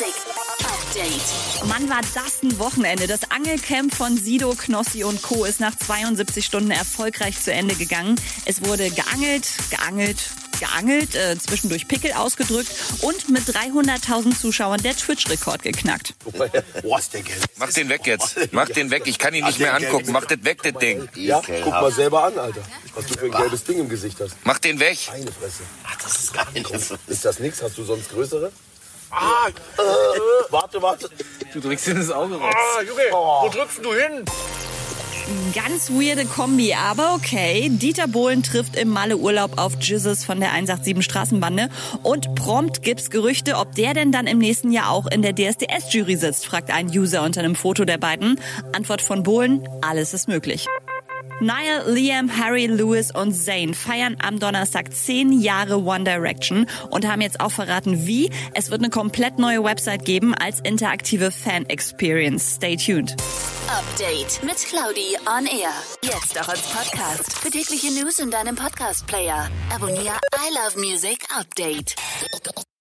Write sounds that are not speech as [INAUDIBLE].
Update. Mann, war das ein Wochenende. Das Angelcamp von Sido, Knossi und Co. ist nach 72 Stunden erfolgreich zu Ende gegangen. Es wurde geangelt, geangelt, geangelt, äh, zwischendurch Pickel ausgedrückt und mit 300.000 Zuschauern der Twitch-Rekord geknackt. Boah, ist der gelb. Mach den weg jetzt. [LAUGHS] Mach den weg. Ich kann ihn nicht mehr angucken. Mach das weg, das Ding. Ja, guck mal selber an, Alter. Was du für ein gelbes Ding im Gesicht hast. Mach den weg. Meine Fresse. Ach, das ist geil. Ist das nix? Hast du sonst größere? Ah, warte, warte. Du drückst in das Auge raus. Ah, Junge, wo drückst du hin? Ganz weirde Kombi, aber okay. Dieter Bohlen trifft im Malle-Urlaub auf Jesus von der 187 Straßenbande und prompt gibt's Gerüchte, ob der denn dann im nächsten Jahr auch in der DSDS-Jury sitzt, fragt ein User unter einem Foto der beiden. Antwort von Bohlen, alles ist möglich. Niall, Liam, Harry, Lewis und Zayn feiern am Donnerstag 10 Jahre One Direction und haben jetzt auch verraten, wie. Es wird eine komplett neue Website geben als interaktive Fan-Experience. Stay tuned. Update mit Claudi on Air. Jetzt auch als Podcast. Für tägliche News in deinem Podcast-Player. Abonniere I Love Music Update.